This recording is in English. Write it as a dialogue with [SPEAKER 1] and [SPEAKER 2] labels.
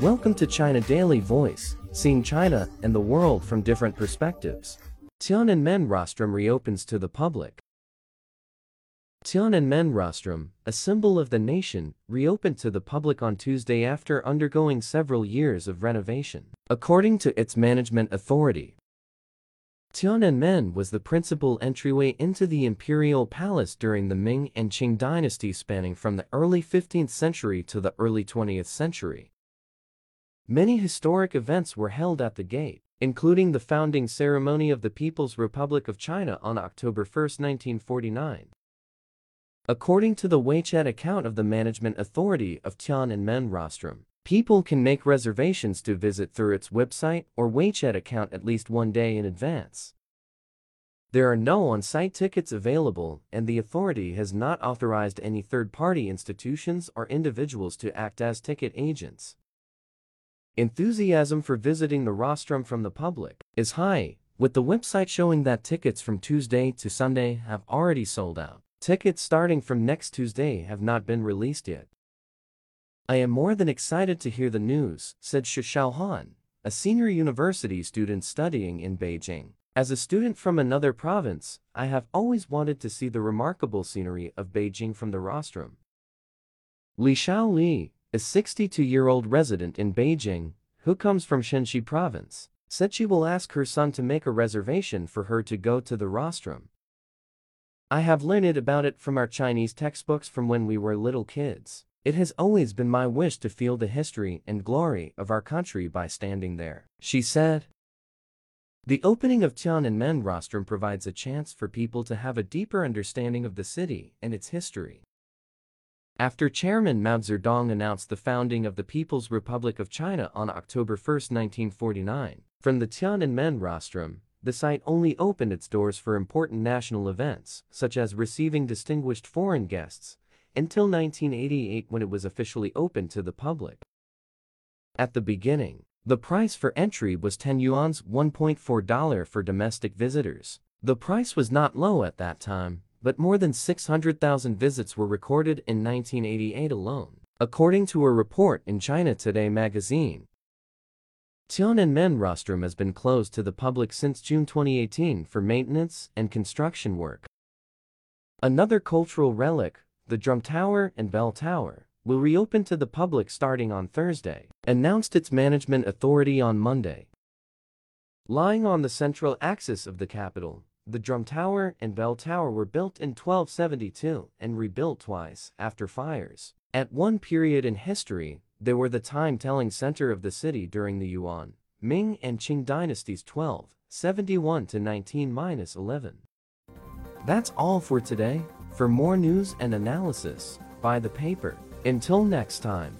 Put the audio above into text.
[SPEAKER 1] Welcome to China Daily Voice, seeing China and the world from different perspectives. Tiananmen Rostrum reopens to the public. Tiananmen Rostrum, a symbol of the nation, reopened to the public on Tuesday after undergoing several years of renovation. According to its management authority, Tiananmen was the principal entryway into the imperial palace during the Ming and Qing dynasties spanning from the early 15th century to the early 20th century. Many historic events were held at the gate, including the founding ceremony of the People's Republic of China on October 1, 1949. According to the WeChat account of the Management Authority of Tiananmen Rostrum, People can make reservations to visit through its website or WeChat account at least one day in advance. There are no on-site tickets available, and the authority has not authorized any third-party institutions or individuals to act as ticket agents. Enthusiasm for visiting the rostrum from the public is high, with the website showing that tickets from Tuesday to Sunday have already sold out. Tickets starting from next Tuesday have not been released yet. I am more than excited to hear the news, said Xu Xiaohan, a senior university student studying in Beijing. As a student from another province, I have always wanted to see the remarkable scenery of Beijing from the rostrum. Li Xiaoli, a 62-year-old resident in Beijing, who comes from Shenxi province, said she will ask her son to make a reservation for her to go to the rostrum. I have learned about it from our Chinese textbooks from when we were little kids. It has always been my wish to feel the history and glory of our country by standing there, she said. The opening of Tiananmen Rostrum provides a chance for people to have a deeper understanding of the city and its history. After Chairman Mao Zedong announced the founding of the People's Republic of China on October 1, 1949, from the Tiananmen Rostrum, the site only opened its doors for important national events, such as receiving distinguished foreign guests, until 1988 when it was officially open to the public. At the beginning, the price for entry was 10 yuan's $1.4 for domestic visitors. The price was not low at that time, but more than 600,000 visits were recorded in 1988 alone, according to a report in China Today magazine. Tiananmen Rostrum has been closed to the public since June 2018 for maintenance and construction work. Another cultural relic, the Drum Tower and Bell Tower, will reopen to the public starting on Thursday, announced its management authority on Monday. Lying on the central axis of the capital, the Drum Tower and Bell Tower were built in 1272 and rebuilt twice after fires. At one period in history, they were the time-telling center of the city during the Yuan, Ming and Qing dynasties 1271 to 19-11. That's all for today. For more news and analysis, buy the paper. Until next time.